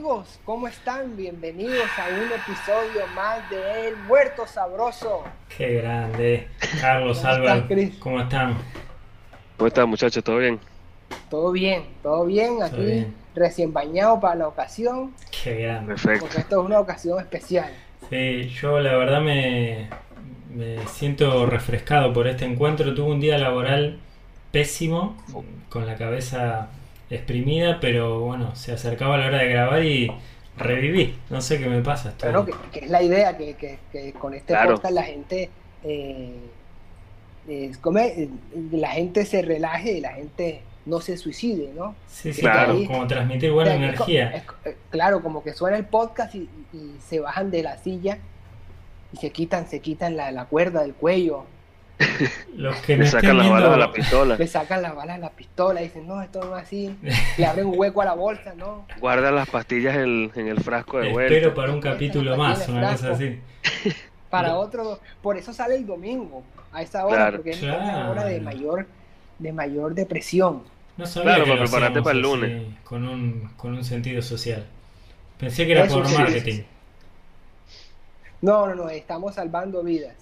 Amigos, ¿cómo están? Bienvenidos a un episodio más de El Muerto Sabroso. Qué grande. Carlos, Álvaro, ¿cómo están? ¿Cómo están muchachos? ¿Todo bien? Todo bien, todo bien. Aquí recién bañado para la ocasión. Qué grande. Perfecto. Porque esto es una ocasión especial. Sí, yo la verdad me, me siento refrescado por este encuentro. Tuve un día laboral pésimo, con la cabeza exprimida, pero bueno, se acercaba la hora de grabar y reviví. No sé qué me pasa. Claro, que, es la idea que, que, con este podcast la gente eh, come, la gente se relaje y la gente no se suicide, ¿no? Sí, sí, claro, como transmitir buena energía. Eh, claro, como que suena el podcast y, se bajan de la silla y se quitan, se quitan la, la cuerda del cuello los que le sacan las balas a la pistola. Le sacan las balas a la pistola y dicen, no, esto no es así. Le abren un hueco a la bolsa, ¿no? Guardan las pastillas en, en el frasco de vuelta. Espero para un capítulo más, una cosa así. Para otro, por eso sale el domingo, a esa hora, porque es una hora de mayor, de mayor depresión. No sabía claro, para prepararte para el lunes. con, un, con un sentido social. Pensé que era por marketing. No, no, no, estamos salvando vidas.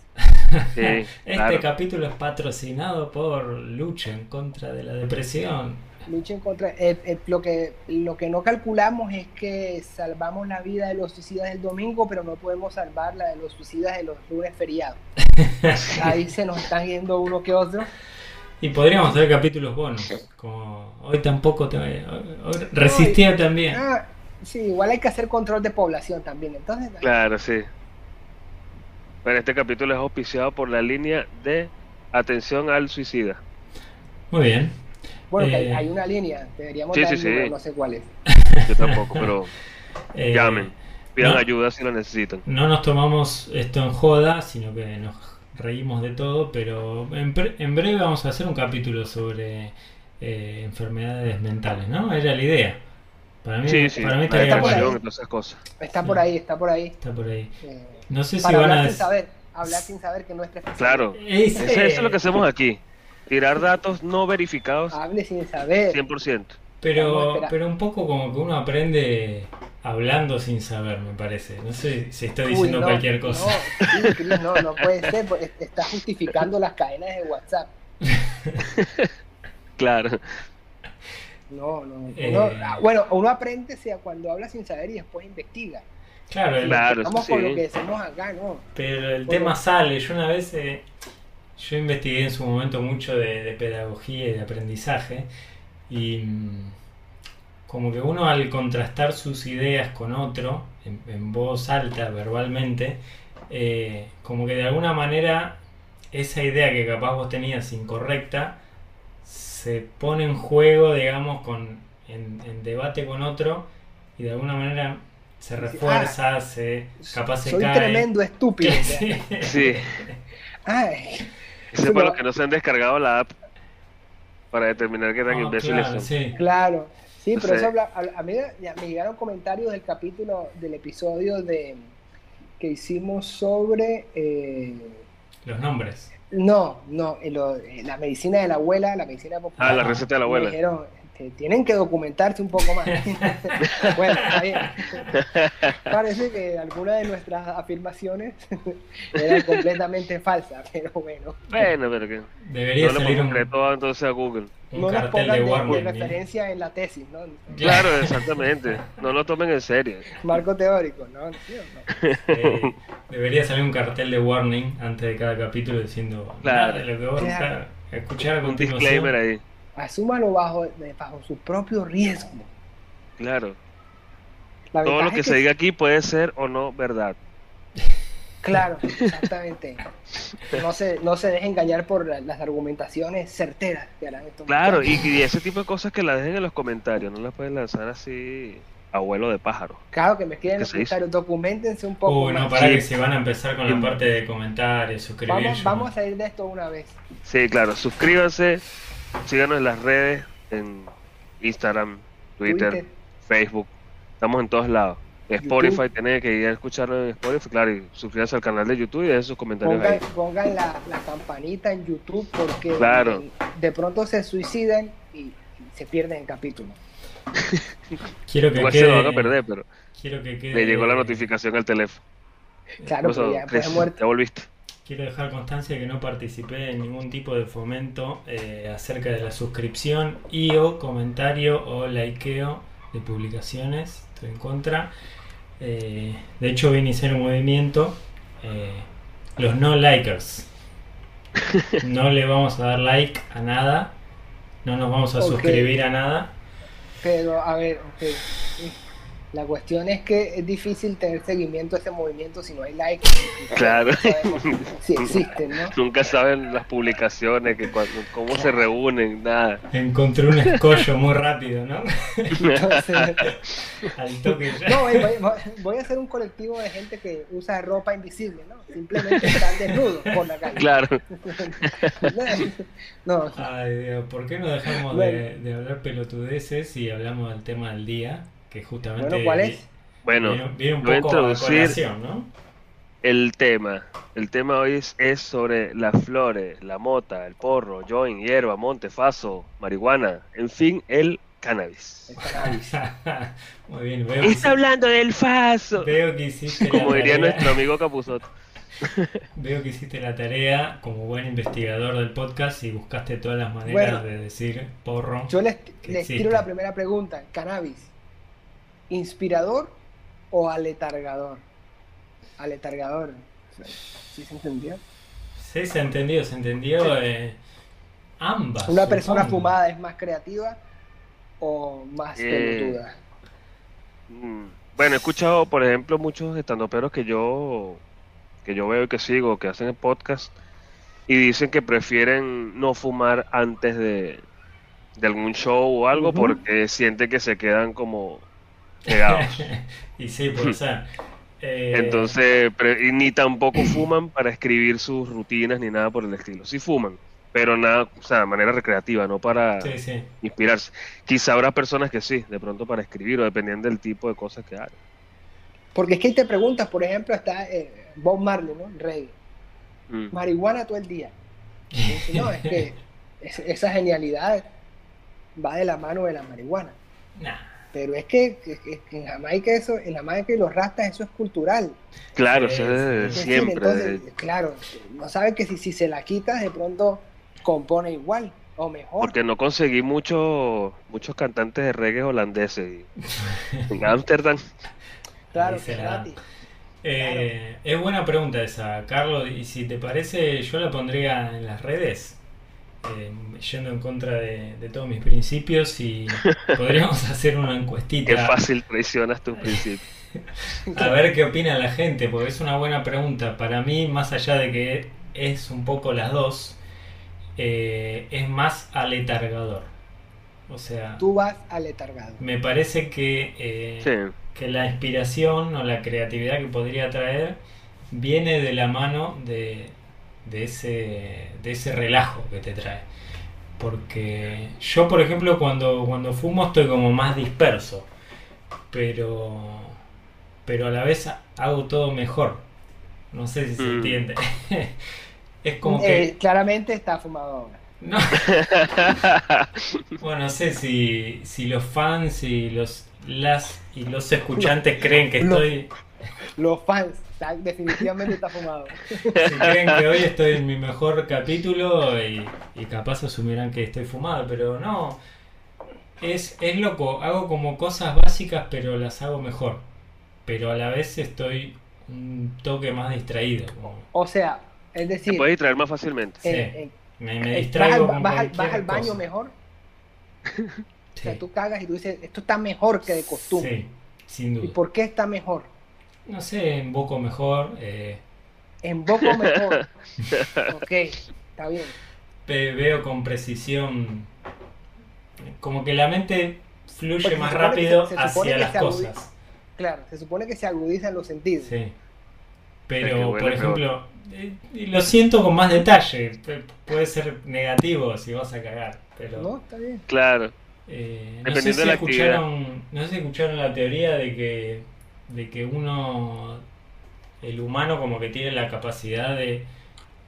Este capítulo es patrocinado por Lucha en contra de la depresión. Lucha en contra. Eh, eh, lo, que, lo que no calculamos es que salvamos la vida de los suicidas del domingo, pero no podemos salvar la de los suicidas de los lunes feriados. Ahí se nos están yendo uno que otro. Y podríamos hacer capítulos buenos. Como hoy tampoco te, resistía también. Ah, sí, igual hay que hacer control de población también. Entonces, claro, sí. Pero este capítulo es auspiciado por la línea de atención al suicida. Muy bien. Bueno, eh, hay una línea, deberíamos sí, sí, no sé cuál es. Yo tampoco, pero eh, llamen, pidan ayuda si lo necesitan. No nos tomamos esto en joda, sino que nos reímos de todo, pero en, breve vamos a hacer un capítulo sobre eh, enfermedades mentales, ¿no? Era la idea. Para mí, sí, sí. Para mí está, por ahí. Cosas. está por ahí, está por ahí. Está por ahí. No sé si van a... Sin saber, hablar sin saber que no es Claro, eso es lo que hacemos aquí. Tirar datos no verificados. Hable sin saber. 100%. Pero, pero un poco como que uno aprende hablando sin saber, me parece. No sé si estoy diciendo cualquier cosa. No, no, no puede ser. Está justificando las cadenas de WhatsApp. claro. No, no. Eh, ah, bueno, uno aprende sea cuando habla sin saber y después investiga. Claro, claro con lo que decimos acá, ¿no? Pero el tema sale. Yo una vez, eh, yo investigué en su momento mucho de, pedagogía y de aprendizaje y mm, como que uno al contrastar sus ideas con otro, en, voz alta, verbalmente, eh, como que de alguna manera esa idea que capaz vos tenías incorrecta, se pone en juego, digamos, con, en debate con otro y de alguna manera se refuerza, ah, se capaz se soy tremendo estúpido. sí. Ay. Eso para los que no se han descargado la app para determinar qué tan oh, imbéciles claro, Sí. Claro. Sí, pero eso habla, a, mí me llegaron comentarios del capítulo, del episodio de que hicimos sobre eh, los nombres. No, no, eh, la medicina de la abuela, la medicina popular. Ah, la receta de la abuela. dijeron, tienen que documentarse un poco más. bueno, está bien. Parece que alguna de nuestras afirmaciones eran completamente falsas, pero bueno. Bueno, pero que debería no salir un todo entonces a Google. Un no cartel de, de, referencia en la tesis, ¿no? Claro, exactamente. No lo tomen en serio. Marco teórico, ¿no? Eh, debería salir un cartel de warning antes de cada capítulo diciendo claro. lo que vos a escuchar a Un disclaimer ahí asúmalo bajo, bajo su propio riesgo. Claro. Todo lo que, se diga aquí puede ser o no verdad. Claro, exactamente. no se, no se deje engañar por las argumentaciones certeras que harán estos Claro, y, ese tipo de cosas que las dejen en los comentarios, no las pueden lanzar así abuelo de pájaro. Claro, que me escriben en los comentarios, documentense un poco. Uy, no, para que se van a empezar con la parte de comentarios, suscribirse. Vamos, vamos a salir de esto una vez. Sí, claro, suscríbanse, síganos en las redes, en Instagram, Twitter, Facebook. Estamos en todos lados. Spotify, tiene que ir a escucharlo en Spotify, claro, y suscríbanse al canal de YouTube y dejen sus comentarios pongan, ahí. Pongan la, campanita en YouTube porque claro. de pronto se suicidan y se pierden el capítulo. quiero que quede, se lo van a perder, pero quiero que quede, le llegó la notificación al teléfono. Claro, ¿Qué pasó, pero ya, pues Chris? muerto. ya volviste. Quiero dejar constancia de que no participé en ningún tipo de fomento eh, acerca de la suscripción y o comentario o likeo de publicaciones. Estoy en contra. Eh, de hecho, voy a iniciar un movimiento. eh, los no likers. No le vamos a dar like a nada. No nos vamos a suscribir a nada. Pero, a ver, ok. La cuestión es que es difícil tener seguimiento a ese movimiento si no hay likes. Claro. No si existen, ¿no? Nunca saben las publicaciones, que cuando, cómo se reúnen, nada. Encontré un escollo muy rápido, ¿no? Entonces, Al toque ya. no, voy, voy- voy a hacer un colectivo de gente que usa ropa invisible, ¿no? Simplemente están desnudos por la calle. Claro. No, Ay, Dios, ¿por qué no dejamos de, de hablar pelotudeces y hablamos del tema del día? Que justamente. bueno, ¿cuál es? Bueno, Viene, viene un voy a poco a introducir ¿no? el tema. El tema hoy es, es sobre las flores, la mota, el porro, joint, hierba, monte, faso, marihuana, en fin, el cannabis. El cannabis. Muy bien, veo que, Está hablando del faso. veo que hiciste la Como diría tarea. nuestro amigo Capuzot. Veo que hiciste la tarea como buen investigador del podcast y buscaste todas las maneras Bueno. de decir porro. Yo les, les tiro la primera pregunta. ¿Cannabis inspirador o aletargador? Aletargador. ¿Sí se entendió? Sí, se entendió, se entendió. eh, ambas. ¿Una persona supongo. fumada es más creativa o más Eh, pelotuda? Mm, Bueno, he escuchado, por ejemplo, muchos estandoperos que yo que yo veo y que sigo, que hacen el podcast y dicen que prefieren no fumar antes de, de algún show o algo porque sienten que se quedan como pegados. y sí, puede ser. Eh, Entonces, pre- y ni tampoco fuman para escribir sus rutinas ni nada por el estilo. Sí fuman, pero nada, o sea, de manera recreativa, no para Sí, sí. inspirarse. Quizá habrá personas que sí, de pronto para escribir o dependiendo del tipo de cosas que hagan. Porque es que ahí te preguntas, por ejemplo, está eh, Bob Marley, ¿no? Reggae. Mm. Marihuana todo el día. No, es que es- esa genialidad va de la mano de la marihuana. Nah. Pero es que, que- que- en Jamaica eso, en Jamaica y los rastas eso es cultural. Claro, eso es decir, siempre. entonces, claro, no saben que si, si se la quitas de pronto compone igual o mejor. Porque no conseguí muchos muchos cantantes de reggae holandeses. en Ámsterdam, claro, gratis. Eh, Es buena pregunta esa, Carlos. Y si te parece, yo la pondría en las redes, eh, yendo en contra de, de todos mis principios. Y podríamos hacer una qué encuestita fácil traicionas tus principios. a ver qué opina la gente, porque es una buena pregunta. Para mí, más allá de que es un poco las dos, eh, es más aletargador. O sea, Tú vas aletargado. me parece que eh, Sí, que la inspiración o la creatividad que podría traer viene de la mano de, de ese, de ese relajo que te trae. Porque yo, por ejemplo, cuando, cuando fumo estoy como más disperso, pero, pero a la vez hago todo mejor. No sé si se Mm. entiende. es como Eh, que... claramente está fumado ahora. No. Bueno, no sé si, si los fans y los las y los escuchantes creen que estoy Los fans, está- definitivamente está fumado. si creen que hoy estoy en mi mejor capítulo y, y capaz asumirán que estoy fumado, pero no. Es, es loco, hago como cosas básicas pero las hago mejor. Pero a la vez estoy un toque más distraído. como- O sea, es te decir, puedes distraer más fácilmente. Sí. eh, eh, me, me eh, vas, distraigo con vas al- vas al baño cosa. mejor. O Sí, sea, tú cagas y tú dices, esto está mejor que de costumbre. sí, sin ¿Y duda. por qué está mejor? No sé, invoco mejor. eh, En poco mejor. ok, está bien. Ve- veo con precisión como que la mente fluye Porque más rápido se- se supone hacia que las se agudiza. cosas. Claro, se supone que se agudizan los sentidos. Sí. Es que Pero, por ejemplo, eh, lo siento con más detalle. Pu- Puede ser negativo si vas a cagar. Pero ¿No? Está bien. Claro, eh, no, sé si escucharon, no sé si escucharon la teoría de que, de que uno, el humano como que tiene la capacidad de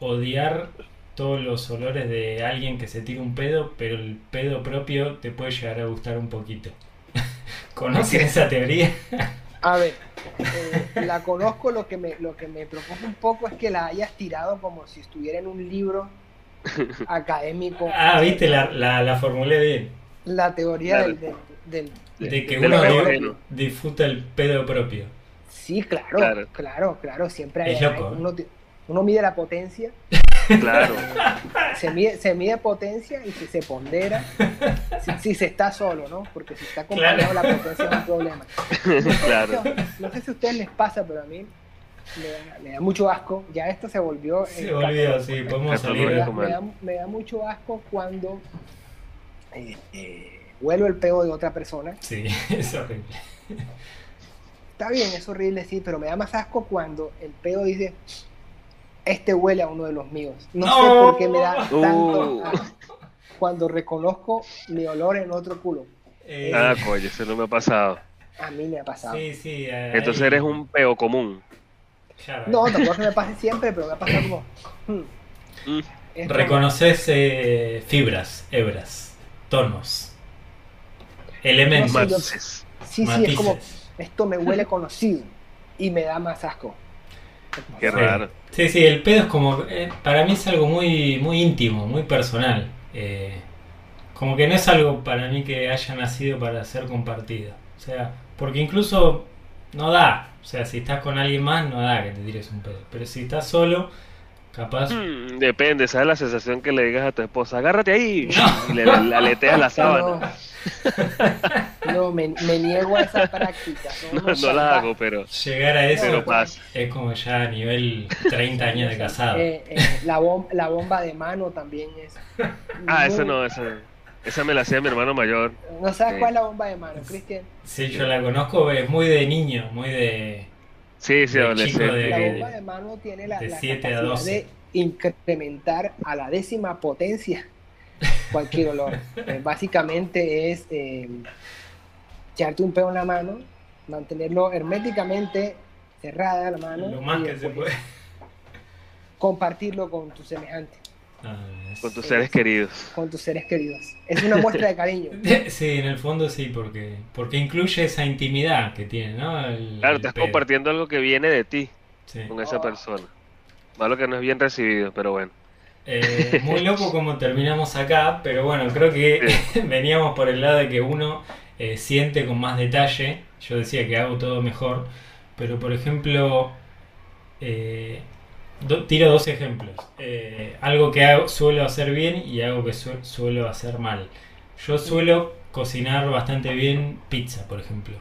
odiar todos los olores de alguien que se tira un pedo, pero el pedo propio te puede llegar a gustar un poquito. ¿Conocen esa teoría? A ver, eh, la conozco, lo que, me, lo que me preocupa un poco es que la hayas tirado como si estuviera en un libro académico. Ah, viste, la, la, la formulé bien. La teoría Claro. del, del, del- De que uno disfruta el pedo propio. Sí, claro, Claro. claro, claro, siempre hay, Es loco, hay- ¿eh? uno, uno mide la potencia, Claro. se mide, se mide potencia y si se pondera, si, si se está solo, ¿no? Porque si está acompañado Claro. la potencia es un problema. Claro. No sé si a ustedes les pasa, pero a mí me da, me da mucho asco. Ya esto se volvió. Se volvió, sí, podemos salir. me, da, me da- me da mucho asco cuando eh, eh, huelo el peo de otra persona. Sí, es horrible. Está bien, es horrible, sí, pero me da más asco cuando el pedo dice, este huele a uno de los míos. No, sé por qué me da tanto Uh. asco cuando reconozco mi olor en otro culo. Eh, Ah, coño, eso no me ha pasado. A mí me ha pasado. sí, sí. eh, Entonces eres un peo común. Claro. No, tampoco que me pase siempre, pero me ha pasado como... hmm, Mm. Reconoces eh, fibras, hebras, tonos, elementos. No, sí, Matices. Sí, sí, es como, esto me huele conocido y me da más asco. Qué Sí. raro. Sí, sí, el pedo es como. eh, para mí es algo muy, muy íntimo, muy personal. Eh, como que no es algo para mí que haya nacido para ser compartido. O sea, porque incluso no da. O sea, si estás con alguien más, no da que te tires un pedo. Pero si estás solo, capaz. Mm, depende, ¿sabes la sensación que le digas a tu esposa? Agárrate ahí No. y le, le aleteas la sábana. No, no, me, me niego a esa práctica. No, No, no salvaje. la hago, pero, Llegar a eso pero pasa. es como ya a nivel 30 años de casado. Eh, eh, la, bom- la bomba de mano también es. Ah, muy- esa no, esa, esa me la hacía mi hermano mayor. ¿No sabes Sí. cuál es la bomba de mano, Cristian? Sí, yo la conozco, es muy de niño, muy de. Sí, sí, adolescente. La bomba de mano tiene la, de la 7 a capacidad 12. de incrementar a la décima potencia cualquier olor. Eh, básicamente es eh, echarte un peo en la mano, mantenerlo herméticamente cerrada la mano Lo más y que se puede. compartirlo con tu semejante, Ah, es- Con tus seres queridos. con tus seres queridos. Es una muestra de cariño. Sí, en el fondo sí, porque porque incluye esa intimidad que tiene, ¿no? El- Claro, el estás pedo. compartiendo algo que viene de ti Sí. con esa Oh. persona. Malo que no es bien recibido, pero bueno. Eh, muy loco como terminamos acá, pero bueno, creo que veníamos por el lado de que uno eh, siente con más detalle. Yo decía que hago todo mejor, pero por ejemplo, eh, do- tiro dos ejemplos. Eh, algo que hago- suelo hacer bien y algo que su- suelo hacer mal. Yo suelo cocinar bastante bien pizza, por ejemplo.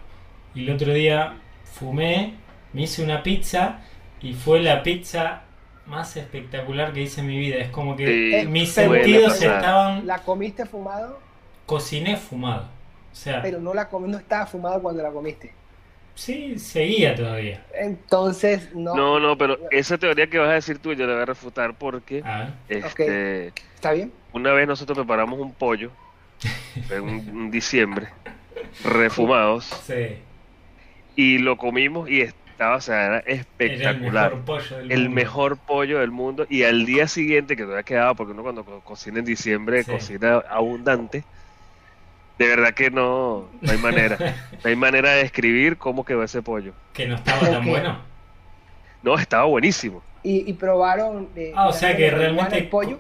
Y el otro día fumé, me hice una pizza y fue la pizza más espectacular que hice en mi vida. Es como que Sí, mis sentidos estaban... La comiste fumado, Cociné fumado. O sea, pero no la comí, no estaba fumado cuando la comiste. Sí, seguía todavía. Entonces, no. No, no, pero esa teoría que vas a decir tú yo la voy a refutar porque A ver. este, ¿Está bien? una vez nosotros preparamos un pollo en un, un diciembre, refumados, Sí, y lo comimos y estaba, o sea, era era el espectacular. mejor pollo del El mundo. mejor pollo del mundo y al día siguiente que todavía quedaba porque uno cuando co- cocina en diciembre Sí. cocina abundante de verdad que no, no hay manera no hay manera de describir cómo quedó ese pollo Que no estaba tan bueno. no estaba buenísimo Y, y probaron. eh, Ah, o sea que realmente- al pollo,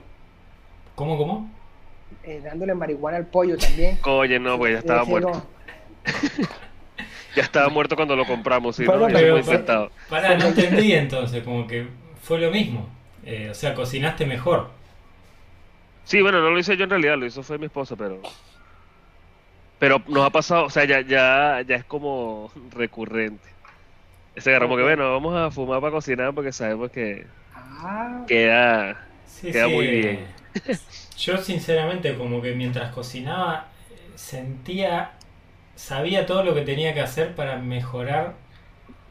¿Cómo, cómo? eh, dándole marihuana al pollo también. oye no pues ya estaba muerto ya estaba muerto cuando lo compramos sí, no, pero- fue infectado. Pará, no entendí entonces, como que fue lo mismo. Eh, o sea, cocinaste mejor. sí bueno no lo hice yo en realidad lo hizo fue mi esposa pero pero nos ha pasado o sea ya ya ya es como recurrente ese agarramos que bueno vamos a fumar para cocinar porque sabemos que ah, queda Sí, Queda sí, muy bien. Yo sinceramente como que mientras cocinaba sentía, sabía todo lo que tenía que hacer para mejorar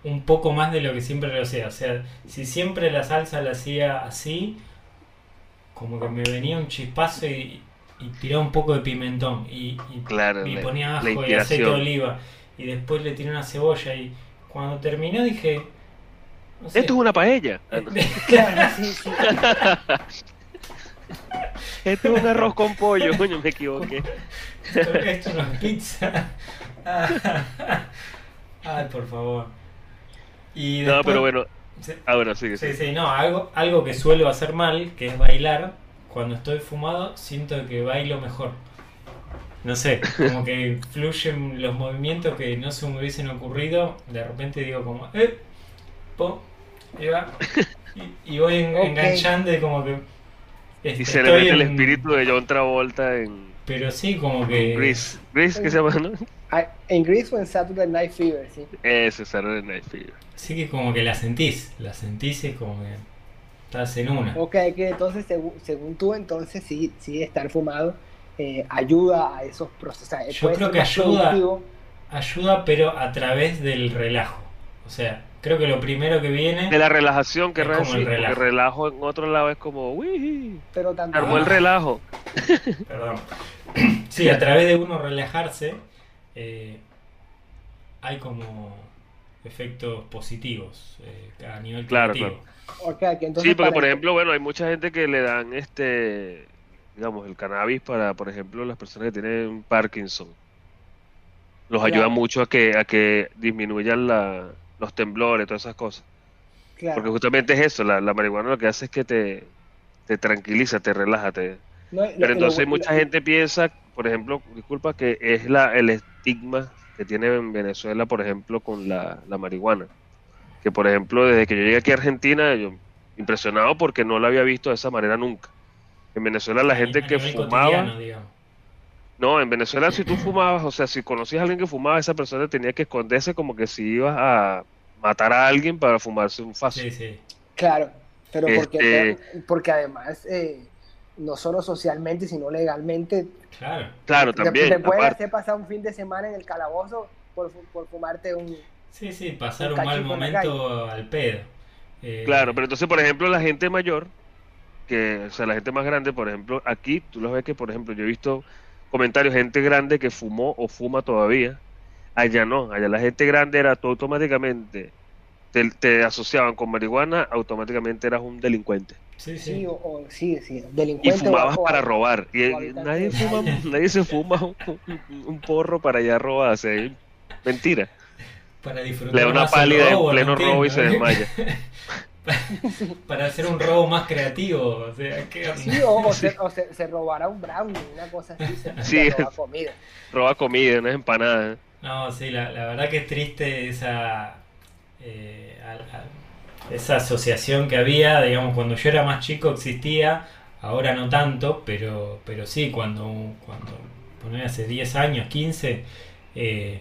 un poco más de lo que siempre lo hacía. O sea, si siempre la salsa la hacía así, como que me venía un chispazo y, y tiraba un poco de pimentón y, y- Claro, y la- ponía ajo y aceite de oliva y después le tiré una cebolla y cuando terminó dije, no sé, Esto es una paella. Ah, no. claro, sí, sí. Este es un arroz con pollo, coño, me equivoqué. Esto no es pizza. Ay, por favor. Y no, después- pero bueno. Sí. Ahora sí, Sí, sí, no, algo, algo que suelo hacer mal, que es bailar, cuando estoy fumado, siento que bailo mejor. No sé, como que fluyen los movimientos que no se me hubiesen ocurrido, de repente digo como, eh, po, y va, y, y voy en- enganchando y como que... este, Y se le estoy mete el espíritu de John Travolta en Pero sí, como que... Grease. Grease, ¿qué se llama? no? Ah, En Grease o en Saturday Night Fever, sí. Ese Saturday Night Fever. Sí que como que la sentís, la sentís y como que estás en una. Ok, que entonces, según, según tú, entonces sí, sí estar fumado eh, ayuda a esos procesos. O sea, Yo creo que ayuda. productivo. Ayuda, pero a través del relajo. O sea, creo que lo primero que viene. De la relajación, Es querrás como el decir. Porque relajo. relajo en otro lado es como, uy, Pero también. armó el relajo. Perdón. Sí, a través de uno relajarse, eh, hay como efectos positivos eh, a nivel Claro, creativo. Entonces Sí, porque por ejemplo, bueno, hay mucha gente que le dan este, digamos, el cannabis para, por ejemplo, las personas que tienen Parkinson. Los ayuda mucho a que, a que disminuyan la, los temblores, todas esas cosas. claro, Porque justamente es eso, la, la marihuana lo que hace es que te, te tranquiliza, te relaja, te, no, lo- Pero lo- entonces lo- mucha gente piensa, por ejemplo, disculpa, que es la, el estigma que tiene en Venezuela, por ejemplo, con la, la marihuana. Que, por ejemplo, desde que yo llegué aquí a Argentina, yo impresionado porque no la había visto de esa manera nunca. En Venezuela la gente que fumaba, no, en Venezuela si tú fumabas, o sea, si conocías a alguien que fumaba, esa persona tenía que esconderse como que si ibas a matar a alguien para fumarse un faso. Sí, sí. Claro, pero porque, Este- porque además, eh, no solo socialmente, sino legalmente, Claro. Claro, también. te aparte. hacer pasar un fin de semana en el calabozo por, por fumarte un... Sí, sí, pasar Un un mal momento al pedo. Eh, Claro, pero entonces, por ejemplo, la gente mayor, que, o sea, la gente más grande, por ejemplo, aquí tú lo ves que, por ejemplo, yo he visto comentarios, gente grande que fumó o fuma todavía. Allá no, allá la gente grande era tú automáticamente, te, te asociaban con marihuana, automáticamente eras un delincuente. Sí, Sí, sí. o, o- sí, sí, Y delincuente. fumabas o- o- para robar. Y, y nadie, fuma, nadie se fuma un, porro para allá robar. O sea, es mentira. Para disfrutar Le da una más el pálida en robo, pleno no robo y se desmaya. Para hacer un robo más creativo. O sea, ¿qué onda? Sí, o, o se, o se, se robará un brownie, una cosa así, se, Sí. roba comida. Roba comida, unas empanadas. No, sí, la, la verdad que es triste esa, eh, esa asociación que había, digamos, cuando yo era más chico existía, ahora no tanto, pero, pero sí, cuando, cuando poner hace 10 años, 15, eh,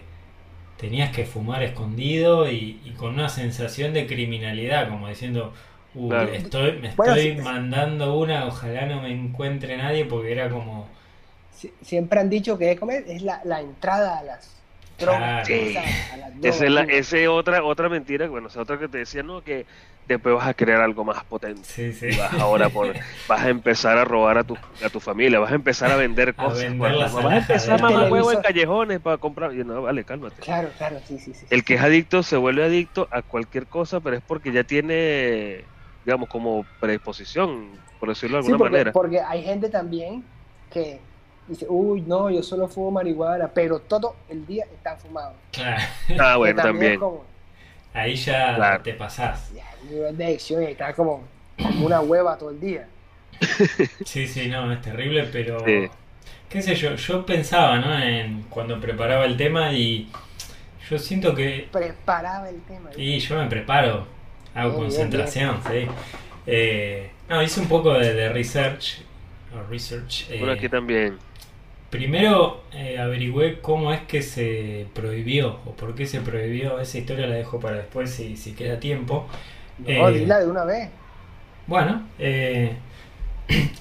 tenías que fumar escondido y, y con una sensación de criminalidad, como diciendo, "Uy, Claro. estoy, me Bueno, estoy sí. mandando una, ojalá no me encuentre nadie, porque era como... Sie- Siempre han dicho que es, es la, la entrada a las a las Esa es la, sí. esa es otra, otra mentira, bueno, esa otra que te decía, no, que después vas a crear algo más potente. Sí, sí. Y vas ahora por, vas a empezar a robar a tu, a tu familia, vas a empezar a vender A cosas. vender bueno, las vas a empezar a mamar huevo en callejones para comprar. Y no, vale, cálmate. Claro, claro, sí, sí, sí. El que es adicto se vuelve adicto a cualquier cosa, pero es porque ya tiene, digamos, como predisposición, por decirlo de Sí, alguna porque, manera. porque hay gente también que dice, uy, no, yo solo fumo marihuana, pero todo el día están fumados. Claro. Ah, bueno, también. como, Ahí ya Claro. te pasás. nivel de adicción y está como, como una hueva todo el día. Sí, sí, no, es terrible, pero Sí. qué sé yo, yo pensaba, ¿no? En cuando preparaba el tema y yo siento que Preparaba el tema. y yo me preparo, hago Bien, concentración, sí. Eh, no, hice un poco de, de research, research. eh, Bueno, aquí también. primero eh, averigüé cómo es que se prohibió o por qué se prohibió. Esa historia la dejo para después si, si queda tiempo. No, Eh, dila de una vez. Bueno, eh,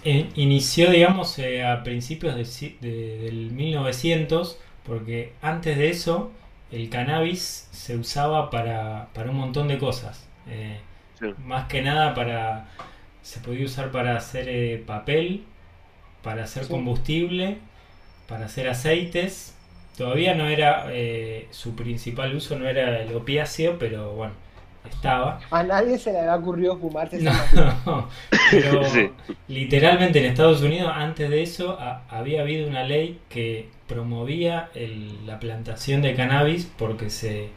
in- inició, digamos, eh, a principios de de- del 1900, porque antes de eso el cannabis se usaba para, para un montón de cosas. Eh, Sí. más que nada para... Se podía usar para hacer eh, papel, para hacer Sí. combustible, para hacer aceites. Todavía no era, eh, su principal uso no era el opiáceo, pero bueno, estaba. A nadie se le había ocurrido fumarse esa no, pero literalmente en Estados Unidos antes de eso había habido una ley que promovía la plantación de cannabis porque se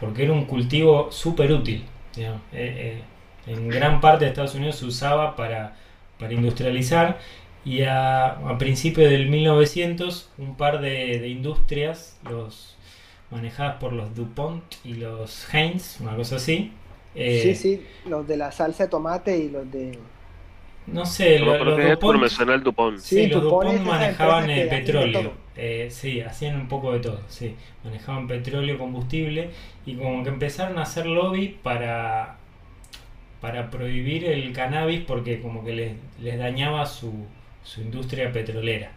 porque era un cultivo súper útil. Eh, eh, en gran parte de Estados Unidos se usaba para, para industrializar y a, a principios del 1900 un par de, industrias, los manejadas por los DuPont y los Heinz, una cosa así. Eh, sí, sí, los de la salsa de tomate y los de... No sé, los, DuPont, me suena el DuPont. Sí, los DuPont, manejaban el petróleo. Eh, sí, hacían un poco de todo, sí. Manejaban petróleo, combustible y como que empezaron a hacer lobby para, para prohibir el cannabis porque como que les, les dañaba su, su industria petrolera.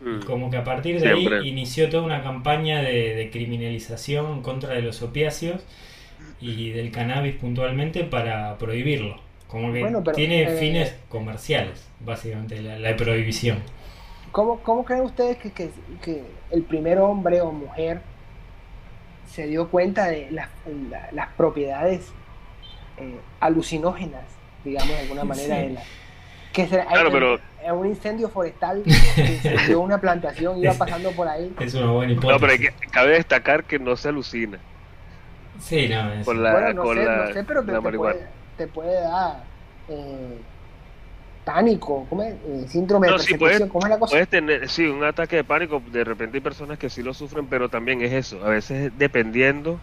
Mm. Como que a partir de ahí inició toda una campaña de, criminalización contra de los opiáceos y del cannabis puntualmente para prohibirlo. Como que tiene eh, fines comerciales, básicamente, la, prohibición. ¿Cómo, ¿Cómo, creen ustedes que, que, el primer hombre o mujer se dio cuenta de las propiedades eh, alucinógenas, digamos de alguna manera, de la, que claro, pero... un incendio forestal que una plantación iba pasando por ahí. Es una buena hipótesis. No, pero hay que, cabe destacar que no se alucina. Sí, no, es... Con la, no, sé, no sé, pero te, puede, te, puede, dar eh, pánico, ¿cómo es? Eh, síndrome de persecución, ¿cómo es la cosa? Puedes tener, sí, un ataque de pánico, de repente hay personas que sí lo sufren, pero también es eso, a veces dependiendo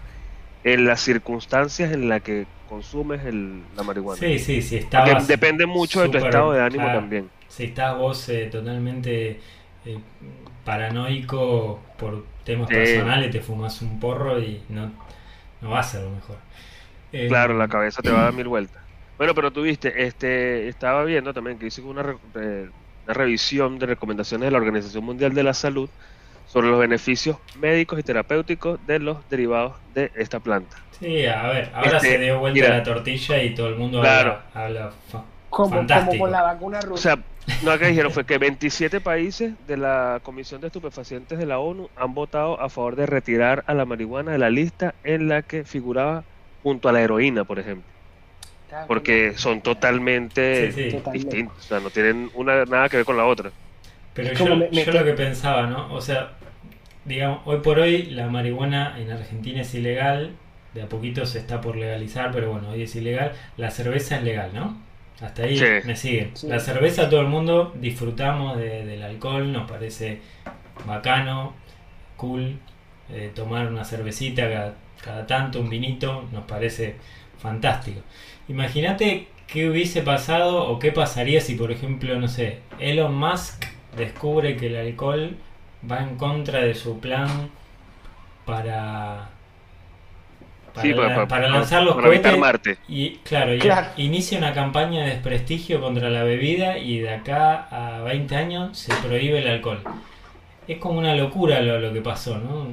en las circunstancias en las que consumes el, la marihuana. Sí, sí, sí. Depende mucho de tu estado de ánimo también. Si estás vos eh, totalmente eh, paranoico por temas personales, te fumas un porro y no, no va a ser lo mejor. Eh, claro, la cabeza te va a dar mil vueltas. Bueno, pero tuviste, este, estaba viendo también que hice una, una revisión de recomendaciones de la Organización Mundial de la Salud sobre los beneficios médicos y terapéuticos de los derivados de esta planta. Sí, a ver, ahora este, se dio vuelta la tortilla y todo el mundo habla, como, como, con la vacuna rusa. O sea, lo que dijeron fue que 27 países de la Comisión de Estupefacientes de la ONU han votado a favor de retirar a la marihuana de la lista en la que figuraba junto a la heroína, por ejemplo. Porque son totalmente distintos, o sea, no tienen una, nada que ver con la otra. Pero yo, yo lo que pensaba, ¿no? O sea, digamos, hoy por hoy la marihuana en Argentina es ilegal, de a poquito se está por legalizar, pero bueno, hoy es ilegal. La cerveza es legal, ¿no? Hasta ahí me siguen. La cerveza todo el mundo disfrutamos del alcohol, nos parece bacano, cool, eh, tomar una cervecita cada, cada, tanto, un vinito, nos parece fantástico. Imagínate qué hubiese pasado o qué pasaría si, por ejemplo, no sé, Elon Musk descubre que el alcohol va en contra de su plan para para, lanzar los cohetes Marte. y claro, inicia una campaña de desprestigio contra la bebida y de acá a 20 años se prohíbe el alcohol. Es como una locura lo, que pasó, ¿no?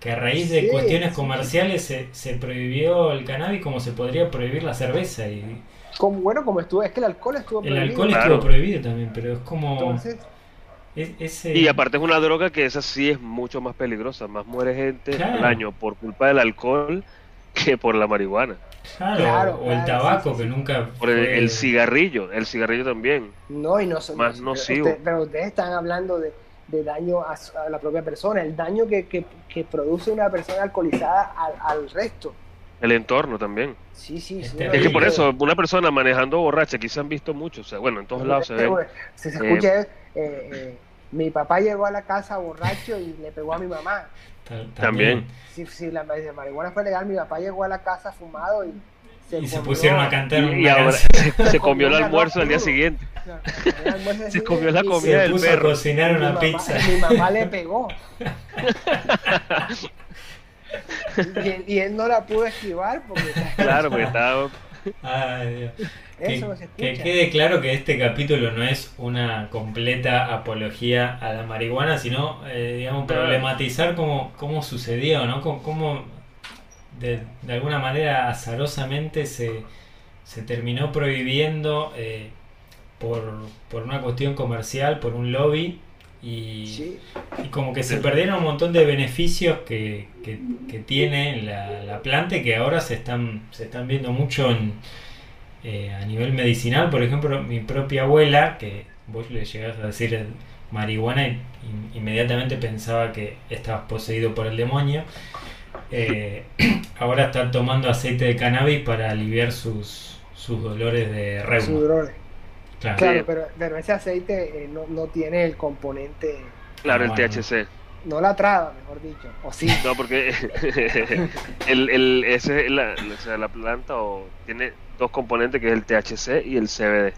que a raíz de cuestiones comerciales se, se, prohibió el cannabis como se podría prohibir la cerveza y como, bueno, como estuvo, es que el alcohol estuvo prohibido. El alcohol estuvo prohibido también, pero es como... Entonces, y aparte es una droga que esa sí es mucho más peligrosa, más muere gente al año por culpa del alcohol que por la marihuana. Claro, o el tabaco que nunca... Por el, cigarrillo, el cigarrillo también. No, y no Más nocivo. pero ustedes están hablando de, daño a, la propia persona, el daño que, que, produce una persona alcoholizada al, resto. El entorno también. Sí, sí, sí. Es que por eso, una persona manejando borracha, aquí se han visto muchos, o sea, bueno, en todos lados se ve. Se, escucha, eh, eh, mi papá llegó a la casa borracho y le pegó a mi mamá. También. Si, la marihuana fue legal, mi papá llegó a la casa fumado y se, pusieron a cantar y, ahora se, comió el almuerzo al día siguiente. se comió la comida del perro. Cocinar una pizza. mi mamá le pegó. y, él no la pudo esquivar porque claro, porque estaba Ay, Dios que, quede claro que este capítulo no es una completa apología a la marihuana, sino, eh, digamos, problematizar cómo, cómo sucedió, ¿no? Cómo, de, alguna manera azarosamente se, se terminó prohibiendo eh, por, por, una cuestión comercial, por un lobby. Y, y como que se perdieron un montón de beneficios que, que, tiene la, planta y que ahora se están, se están viendo mucho en, eh, a nivel medicinal. Por ejemplo, mi propia abuela, que vos le llegás a decir marihuana y, inmediatamente pensaba que estabas poseído por el demonio. Eh, ahora está tomando aceite de cannabis para aliviar sus, sus dolores de reuma. Sus dolores. Claro, pero, ese aceite eh, no, no, tiene el componente. Claro, el THC. No la traba, mejor dicho. O sí. No, porque el, el, ese, la, o sea, la planta o, tiene dos componentes que es el THC y el CBD.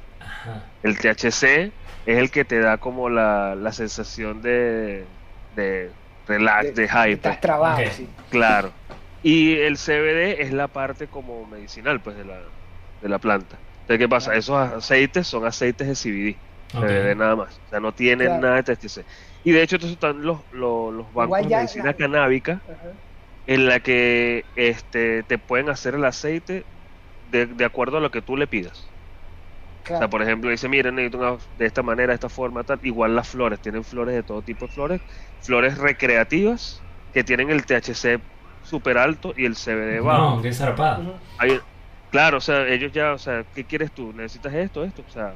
El THC es el que te da como la, la sensación de, de relax, de, hype. Estás trabado, sí. Claro. Y el CBD es la parte como medicinal pues de la, de la planta. Entonces, ¿qué pasa? Esos aceites son aceites de CBD, CBD nada más. O sea, no tienen nada de THC. Y de hecho, estos están los, los, bancos de medicina canábica en la que este, te pueden hacer el aceite de, de acuerdo a lo que tú le pidas. O sea, por ejemplo, dice, miren, necesito de esta manera, de esta forma, tal. Igual las flores, tienen flores de todo tipo de flores, flores recreativas que tienen el THC súper alto y el CBD bajo. No, qué zarpado. claro, o sea, ellos ya, o sea, ¿qué quieres tú? ¿Necesitas esto, esto? O sea,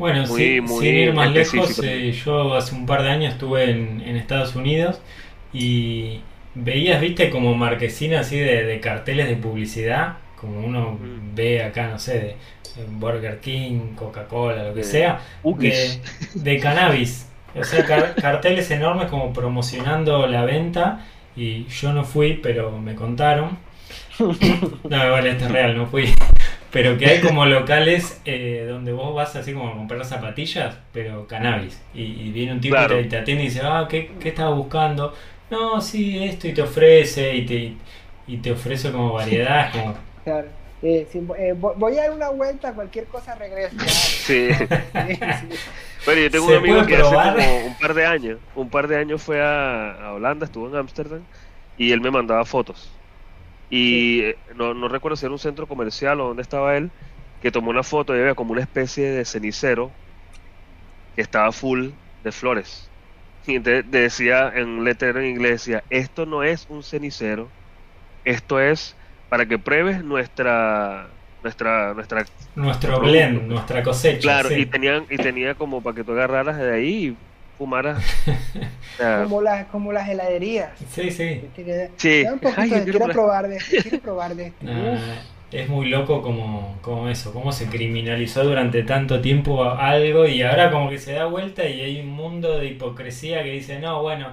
bueno, sin ir más lejos, eh, yo hace un par de años estuve en, en Estados Unidos y veías, viste, como marquesinas así de, de carteles de publicidad, como uno mm. ve acá, no sé, de Burger King, Coca-Cola, lo que sea, de, cannabis. O sea, carteles enormes como promocionando la venta. Y yo no fui, pero me contaron. No, vale, esto es real, no fui. Pero que hay como locales eh, donde vos vas así como a comprar zapatillas, pero cannabis. Y, viene un tipo y te, atiende y dice, ah, ¿qué, qué estabas buscando? No, sí, esto, y te ofrece, y te, y te ofrece como variedad, como... Claro eh, eh, voy a dar una vuelta, cualquier cosa regreso. Sí. Bueno, yo tengo un amigo que hace como un par de años, un par de años fue a, Holanda, estuvo en Ámsterdam y él me mandaba fotos. Y no, no recuerdo si era un centro comercial o dónde estaba él, que tomó una foto y había como una especie de cenicero que estaba full de flores. Y entonces decía en un letrero en inglés, decía, esto no es un cenicero, esto es para que pruebes nuestra nuestra nuestra nuestro blend, nuestra cosecha. Claro, y tenían y tenía como para que tú agarraras de ahí como las como las heladerías. Sí, sí. sí. quiero, probar de este, quiero probar de este. es muy loco como, como eso, cómo se criminalizó durante tanto tiempo algo y ahora como que se da vuelta y hay un mundo de hipocresía que dice, no, bueno,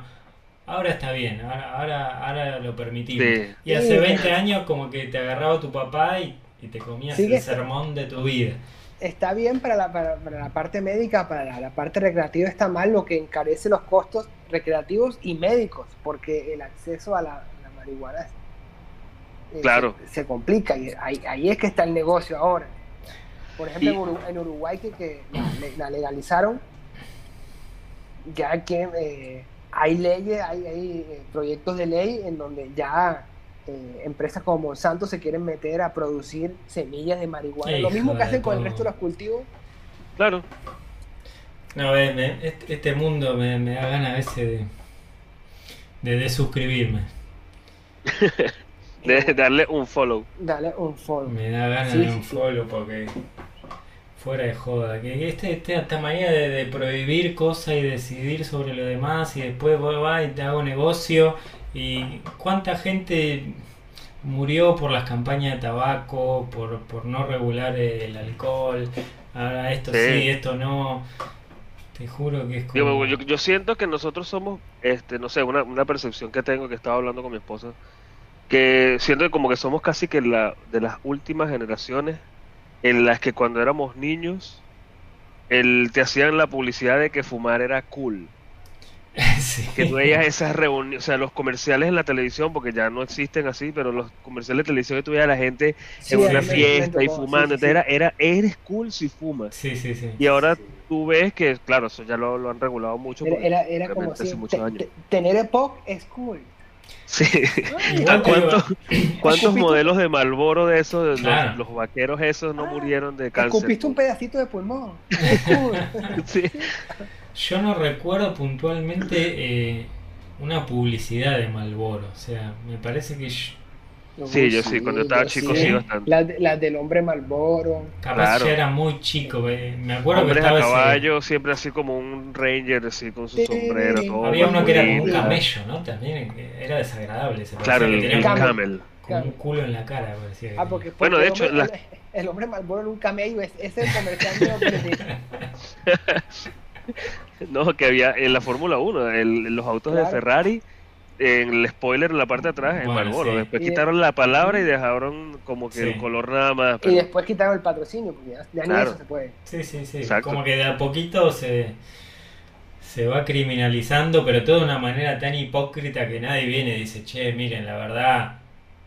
ahora está bien, ahora, ahora, ahora lo permitimos. Y hace 20 años como que te agarraba tu papá y, te comías el sermón de tu vida. Está bien para la, para, la parte médica, para la, parte recreativa está mal, lo que encarece los costos recreativos y médicos, porque el acceso a la, marihuana eh, claro. se, complica y ahí, ahí, es que está el negocio ahora. Por ejemplo, en Uruguay que, que la, legalizaron, ya que... Eh, hay leyes, hay, eh, proyectos de ley en donde ya eh, empresas como Monsanto se quieren meter a producir semillas de marihuana. Lo mismo que hacen con el resto de los cultivos. Claro. No, este, este, mundo me, da ganas a veces de, de desuscribirme. de darle un follow. Darle un follow. Me da ganas de un follow porque Fuera de joda, que este, este esta manera de, prohibir cosas y decidir sobre lo demás y después va y te hago negocio y cuánta gente murió por las campañas de tabaco, por, por no regular el alcohol, ahora esto sí, esto no. Te juro que es como... Yo, yo, siento que nosotros somos, este, no sé, una, una percepción que tengo que estaba hablando con mi esposa, que siento como que somos casi que la, de las últimas generaciones en las que cuando éramos niños el, te hacían la publicidad de que fumar era cool. Que tú veías esas reuniones, o sea, los comerciales en la televisión, porque ya no existen así, pero los comerciales de televisión que tú veías a la gente en una fiesta y fumando, era, era, eres cool si fumas. Sí, sí, sí. Y ahora tú ves que, claro, eso ya lo, han regulado mucho. Era, era, como si tener EPOC es cool. Sí. ¿Cuántos, modelos de Malboro de esos, los, vaqueros esos no murieron de cáncer? Escupiste un pedacito de pulmón. Yo no recuerdo puntualmente eh, una publicidad de Malboro. O sea, me parece que yo, Sí, yo sí, cuando estaba chico sí, bastante. Las la del hombre Malboro. Capaz yo era muy chico, eh. me acuerdo Hombres que estaba a caballo, siempre así como un ranger, así con su Sí. sombrero, todo. Había uno que era como un camello, ¿no? También que era desagradable. Se Claro, el, que el tenía como, camel. como un culo en la cara. parecía Ah, porque, Bueno, porque de el hecho, hombre, la- el, el hombre Malboro en un camello, es, ese es el de de- No, que había en la Fórmula 1, el- los autos de. Ferrari, en el spoiler en la parte de atrás es Bueno, Marlboro. sí. Después Y de- quitaron la palabra y dejaron como que Sí. el color nada más. Y después quitaron el patrocinio, porque ya, ya ni Claro. eso se puede. Sí, sí, sí. Exacto. Como que de a poquito se, se va criminalizando, pero todo de una manera tan hipócrita que nadie viene y dice, che, miren, la verdad,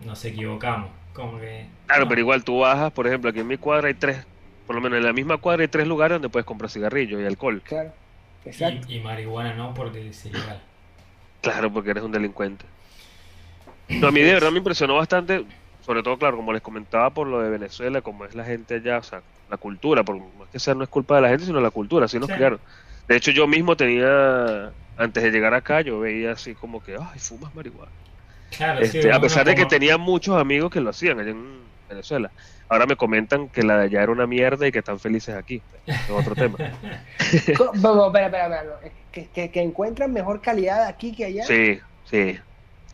nos equivocamos. Como que. Claro, no. pero igual tú bajas, por ejemplo, aquí en mi cuadra hay tres, por lo menos en la misma cuadra hay tres lugares donde puedes comprar cigarrillos y alcohol. Claro. Exacto. Y, y marihuana no, porque es ilegal. Claro, porque eres un delincuente. No, a mí de verdad me impresionó bastante, sobre todo, claro, como les comentaba por lo de Venezuela, como es la gente allá, o sea, la cultura, por más que sea no es culpa de la gente, sino la cultura, así nos Sí. criaron. De hecho, yo mismo tenía, antes de llegar acá, yo veía así como que, ay, fumas marihuana. Claro, sí, Este, a pesar de que tenía muchos amigos que lo hacían allá en Venezuela. Ahora me comentan que la de allá era una mierda y que están felices aquí. Es otro tema. Vamos, espera, espera, espera. Que, encuentran mejor calidad aquí que allá. Sí, sí.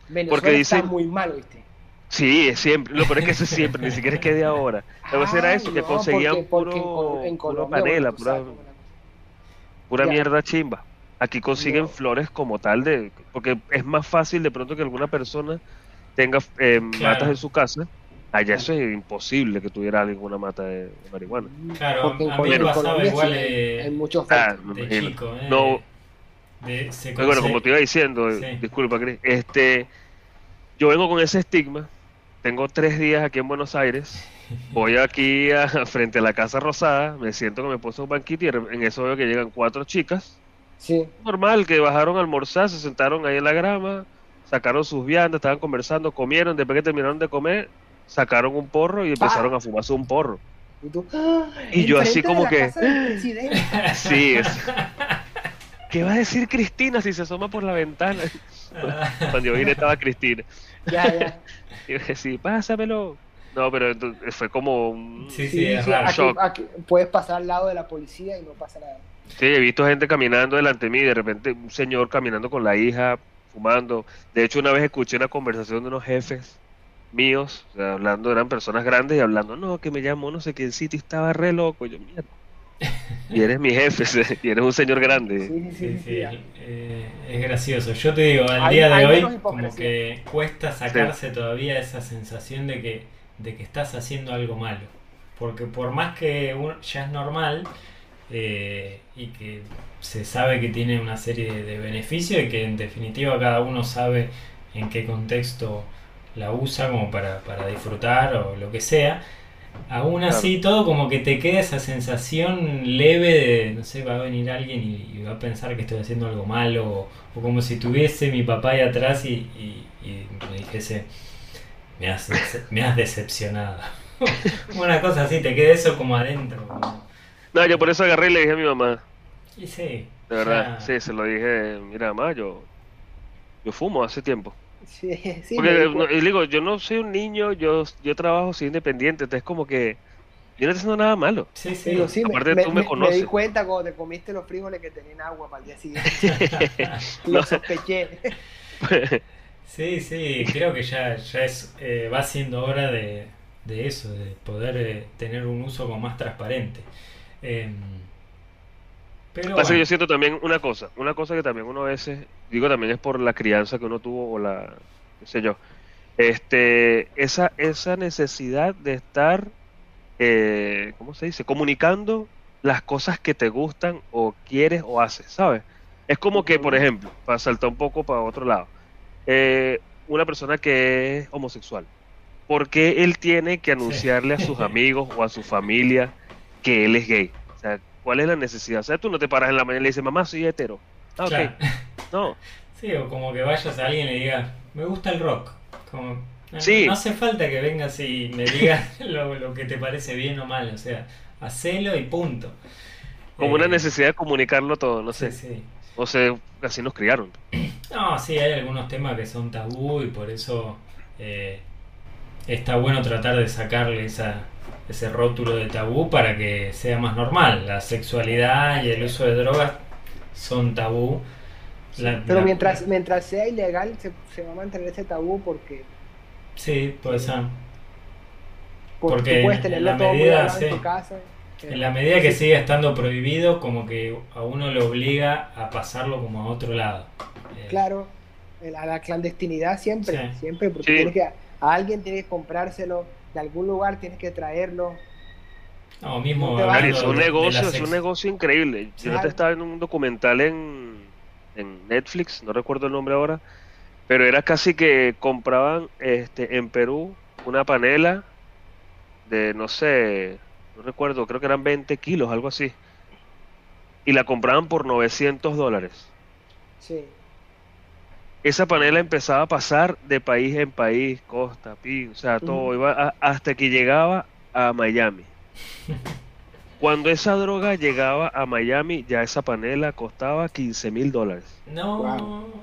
Venezuela porque está dicen- muy mal, ¿viste? Sí, es siempre. Lo peor es que eso es siempre, ni siquiera es que de ahora. Lo que era eso, que conseguían porque- puro, panela, bueno, pura, la pura Ya. mierda chimba. Aquí consiguen No. flores como tal, de porque es más fácil de pronto que alguna persona tenga eh, Claro. matas en su casa. Allá eso es imposible que tuviera alguien una mata de, marihuana. Claro, Porque en a mí me en pasaba Colombia igual sí hay- de, hay mucho Ah, de chico. eh, No, de- se bueno, como te iba diciendo, Sí. disculpa, Cris, este, yo vengo con ese estigma. Tengo tres días aquí en Buenos Aires. Voy aquí a, frente a la Casa Rosada, me siento con mi esposo en un banquito y en eso veo que llegan cuatro chicas. Sí. Normal, que bajaron a almorzar, se sentaron ahí en la grama, sacaron sus viandas, estaban conversando, comieron, después que terminaron de comer, sacaron un porro y empezaron a fumarse un porro. Y, tú, ¡ah! Y yo así como que-. Sí, es. ¿Qué va a decir Cristina si se asoma por la ventana? Cuando yo vine estaba Cristina. Ya, ya. Y yo decía, pásamelo. No, pero fue como un... Sí, sí, Sí, es sí, raro. aquí, Shock. aquí puedes pasar al lado de la policía y no pasa nada. Sí, he visto gente caminando delante de mí y de repente un señor caminando con la hija, fumando. De hecho, una vez escuché una conversación de unos jefes míos, o sea, hablando, eran personas grandes y hablando, no, que me llamó no sé quién sitio y estaba re loco. Y yo, mierda. Y eres mi jefe, y eres un señor grande. Sí, sí, sí. Eh, es gracioso. Yo te digo, al Hay- día de hoy, como que cuesta sacarse todavía esa sensación de que, de que estás haciendo algo malo. Porque por más que uno- ya es normal eh, y que se sabe que tiene una serie de beneficios y que en definitiva cada uno sabe en qué contexto la usa como para, para disfrutar o lo que sea. Aún así, todo como que te queda esa sensación leve de, no sé, va a venir alguien y, y va a pensar que estoy haciendo algo malo, o, o como si tuviese mi papá ahí atrás y, y- y me dijese, me has, me has decepcionado. Una cosa así, te queda eso como adentro. como- No, yo por eso agarré y le dije a mi mamá, Y sí, de verdad, ya- sí, se lo dije, mira, mamá, yo, yo fumo hace tiempo. Sí, sí, Porque no, digo, yo no soy un niño, yo, yo trabajo, soy independiente, entonces como que yo no estoy haciendo nada malo. Sí, sí. Digo, sí, aparte me- tú me me- me conoces. di cuenta cuando te comiste los frijoles que tenían agua para el día siguiente. Lo sospeché. Sí, sí, creo que ya, ya es, eh, va siendo hora de, de eso, de poder eh, tener un uso como más transparente. Em, pero Pasa que yo siento también una cosa, una cosa que también uno a veces, digo también es por la crianza que uno tuvo o la, qué sé yo, este, esa, esa necesidad de estar, eh, ¿cómo se dice? Comunicando las cosas que te gustan o quieres o haces, ¿sabes? Es como que, por ejemplo, para saltar un poco para otro lado, eh, una persona que es homosexual, ¿por qué él tiene que anunciarle a sus amigos o a su familia que él es gay? O sea, ¿cuál es la necesidad? O sea, tú no te paras en la mañana y le dices, mamá, soy hetero. Ah, ok. claro. No, Sí, o como que vayas a alguien y le digas, me gusta el rock. Como, no, Sí. no hace falta que vengas y me digas lo, lo que te parece bien o mal, o sea, hacelo y punto. Como una Eh, necesidad de comunicarlo todo, no sé. Sí, sí. O sea, así nos criaron. No, sí, hay algunos temas que son tabú y por eso eh, está bueno tratar de sacarle esa, ese rótulo de tabú para que sea más normal. La sexualidad y el uso de drogas son tabú. La- Pero la- mientras, mientras sea ilegal, se, se va a mantener ese tabú porque, Sí, puede ser. porque Porque tú puedes en tenerlo la todo muy medida, en sí. tu casa. En la medida que siga estando prohibido, como que a uno le obliga a pasarlo como a otro lado. Eh, Claro, a la clandestinidad siempre, Sí. siempre, porque Sí. tienes que, a alguien tienes que comprárselo, de algún lugar tienes que traerlo. No, mismo No es un de- de la negocio, es un negocio increíble. Yo Claro. te estaba viendo un documental en, en Netflix, no recuerdo el nombre ahora, pero era casi que compraban este en Perú una panela de, no sé, no recuerdo, creo que eran 20 kilos, algo así. Y la compraban por 900 dólares. Sí, Esa panela empezaba a pasar de país en país, costa, pi, o sea, todo, iba a- hasta que llegaba a Miami. Cuando esa droga llegaba a Miami, ya esa panela costaba 15 mil dólares. No. Wow.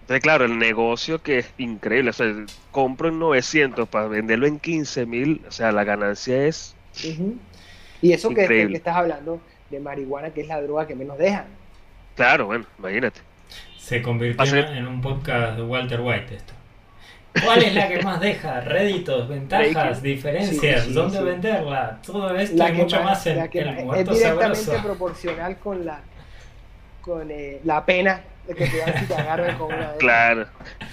Entonces, claro, el negocio que es increíble, o sea, compro en 900 para venderlo en 15 mil, o sea, la ganancia es... Y eso que, que, Increíble. que estás hablando de marihuana, que es la droga que menos dejan. Claro, bueno, imagínate. Se convirtió en un podcast de Walter White esto. ¿Cuál es la que más deja? Réditos, ventajas, diferencias, Sí, sí, dónde sí. venderla, todo esto La y que mucho más- más en la que el más- muerto es directamente sabroso. proporcional con la con eh, la pena de que te dan si te agarran con una de esas. Claro.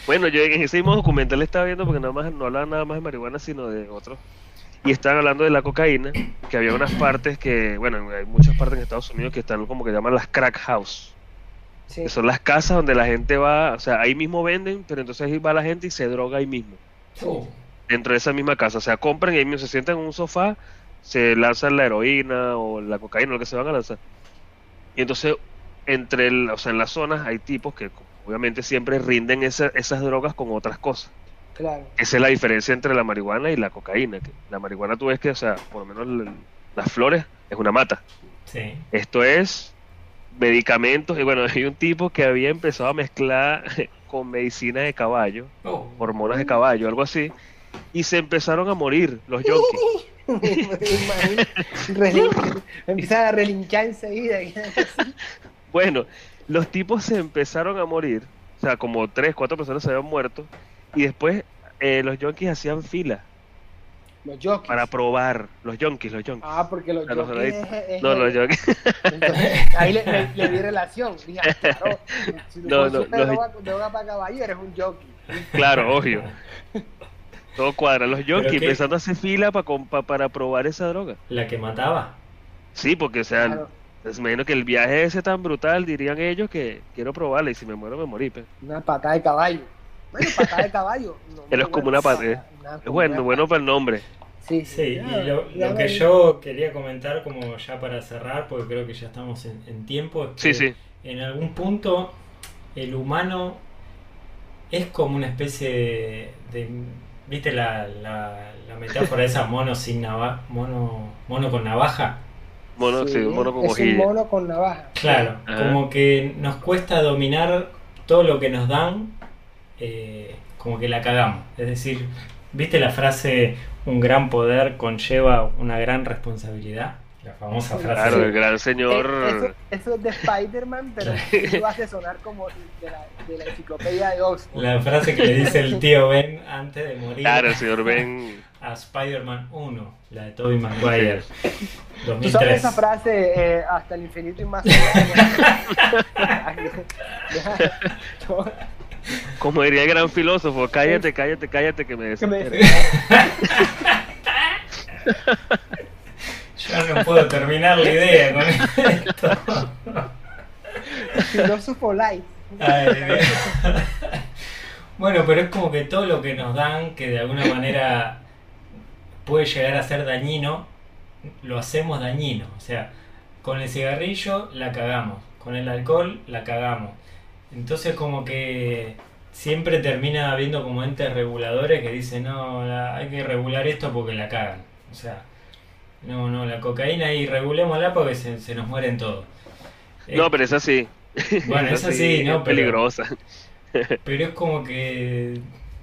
Bueno, yo en ese mismo documental estaba viendo porque nada más no hablaban nada más de marihuana, sino de otros. Y estaban hablando de la cocaína, que había unas partes que, bueno, hay muchas partes en Estados Unidos que están como que llaman las crack house. Sí. Que son las casas donde la gente va, o sea, ahí mismo venden, pero entonces ahí va la gente y se droga ahí mismo, dentro de esa misma casa. O sea, compran y ahí mismo se sientan en un sofá, se lanzan la heroína o la cocaína, lo que se van a lanzar. Y entonces, entre el, o sea, en las zonas hay tipos que obviamente siempre rinden esa- esas drogas con otras cosas. Claro. Esa es la diferencia entre la marihuana y la cocaína. Que la marihuana tú ves que, o sea, por lo menos las flores es una mata. sí. Esto es medicamentos. Y bueno, hay un tipo que había empezado a mezclar con medicina de caballo, Oh, hormonas de caballo, algo así. Y se empezaron a morir los relin- Empiezan a relinchar enseguida. Bueno, los tipos se empezaron a morir. O sea, como tres, cuatro personas se habían muerto. Y después eh, los yonkis hacían fila Los jockeys. para probar. Los yonkis, los yonkis. Ah, porque los es- es- No, los yonkis. Entonces, ahí le, le- le di relación. Dije, claro, si tú No, no, los- droga, droga para caballo, eres un jockey. Claro, obvio. Todo cuadra. Los yonkis empezando a hacer fila pa com- pa- para probar esa droga. la que mataba. Sí, porque, o sea, Claro, es menos que el viaje ese tan brutal, dirían ellos que quiero probarla y si me muero me morí. pues. una patada de caballo. Bueno, patada de caballo. no, Pero es como una patada, una- Es bueno, bueno para el nombre. Sí, Sí, y lo, ya lo que yo quería comentar, como ya para cerrar, porque creo que ya estamos en, en tiempo, es que Sí, sí. en algún punto el humano es como una especie de. de- ¿Viste la, la, la metáfora de esa mono sin navaja? Mono, mono con navaja. Mono, sí, mono con es un mono con navaja. Claro, Ajá. como que nos cuesta dominar todo lo que nos dan, eh, como que la cagamos. Es decir, ¿viste la frase un gran poder conlleva una gran responsabilidad? La famosa frase. Claro, el gran Eh, señor. Eso, eso es de Spider-Man, pero tú lo hace sonar como de la, de la enciclopedia de Oxford. La frase que le dice el tío Ben antes de morir Claro, el señor Ben. a Spider-Man 1, la de Tobey Maguire, Tú sabes 2003. esa frase, eh, hasta el infinito y más allá. Como diría el gran filósofo, cállate, cállate, cállate que me desespera. Yo no puedo terminar la idea con esto. Filósofo light. Bueno, pero es como que todo lo que nos dan, que de alguna manera puede llegar a ser dañino, lo hacemos dañino. O sea, con el cigarrillo la cagamos, con el alcohol la cagamos. Entonces como que siempre termina habiendo como entes reguladores que dicen, no, la- hay que regular esto porque la cagan. O sea, No, no, la cocaína y regulémosla porque se, se nos mueren todos. No, pero es así. Bueno, es así, ¿no? Es peligrosa. Pero es como que.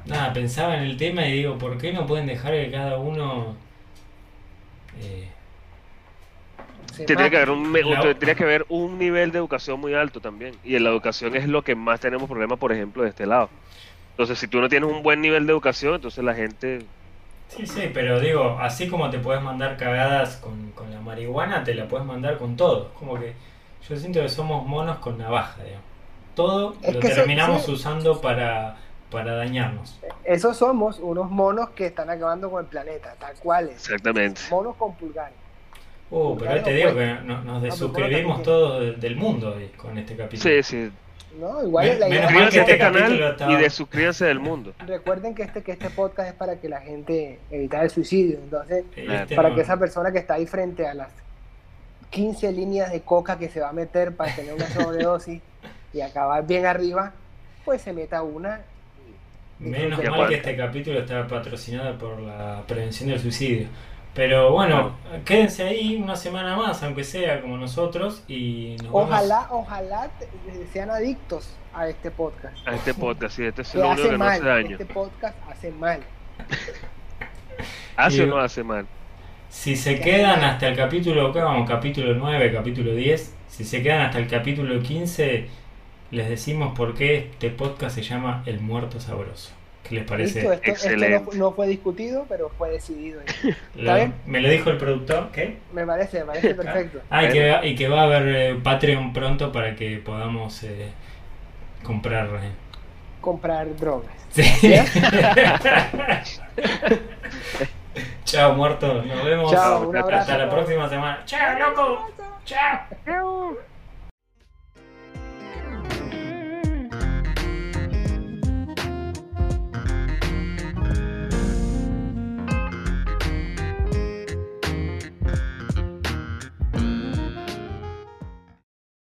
Nada, pensaba en el tema y digo, ¿por qué no pueden dejar que cada uno. Eh, tendría que, haber un, tendría que haber un nivel de educación muy alto también. Y en la educación es lo que más tenemos problemas, por ejemplo, de este lado. Entonces, si tú no tienes un buen nivel de educación, entonces la gente... Sí, sí, pero digo, así como te puedes mandar cagadas con, con la marihuana, te la puedes mandar con todo. Como que yo siento que somos monos con navaja, digamos. Todo lo terminamos usando para, para dañarnos. Esos somos unos monos que están acabando con el planeta, tal cual. Exactamente. Monos con pulgares. Uh, pero te digo que nos, nos desuscribimos todos del mundo con este capítulo. Sí, sí. No, igual la idea es que este canal y desuscríbanse del mundo. Recuerden que este que este podcast es para que la gente evite el suicidio, entonces para que esa persona que está ahí frente a las 15 líneas de coca que se va a meter para tener una sobredosis y acabar bien arriba, pues se meta una. Menos mal que este capítulo está patrocinado por la prevención del suicidio. Pero bueno, quédense ahí una semana más, aunque sea como nosotros, y ojalá, ojalá sean adictos a este podcast. A este podcast, sí, este es el único que no hace daño. Este podcast hace mal. ¿Hace o no hace mal? Si se quedan hasta el capítulo, ¿qué vamos? Capítulo 9, capítulo 10. Si se quedan hasta el capítulo 15, les decimos por qué este podcast se llama El Muerto Sabroso. ¿Qué les parece? Esto, no, fue discutido, pero fue decidido. ¿Me lo dijo el productor? ¿Qué? Me parece, me parece perfecto. ah, y que, y que va a haber eh, Patreon pronto para que podamos eh, comprar. Eh. Comprar drogas. Sí. Chao, muerto. Nos vemos. Chao, Hasta la próxima semana. Chao, loco. Chao.